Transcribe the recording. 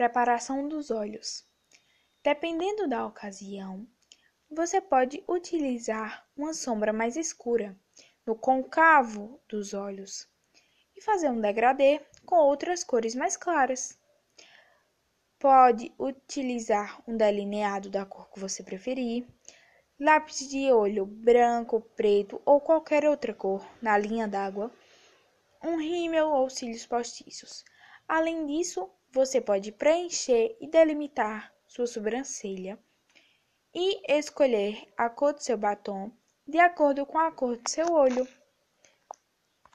Preparação dos olhos. Dependendo da ocasião, você pode utilizar uma sombra mais escura no côncavo dos olhos e fazer um degradê com outras cores mais claras. Pode utilizar um delineado da cor que você preferir, lápis de olho branco, preto ou qualquer outra cor na linha d'água, um rímel ou cílios postiços. Além disso, você pode preencher e delimitar sua sobrancelha e escolher a cor do seu batom de acordo com a cor do seu olho.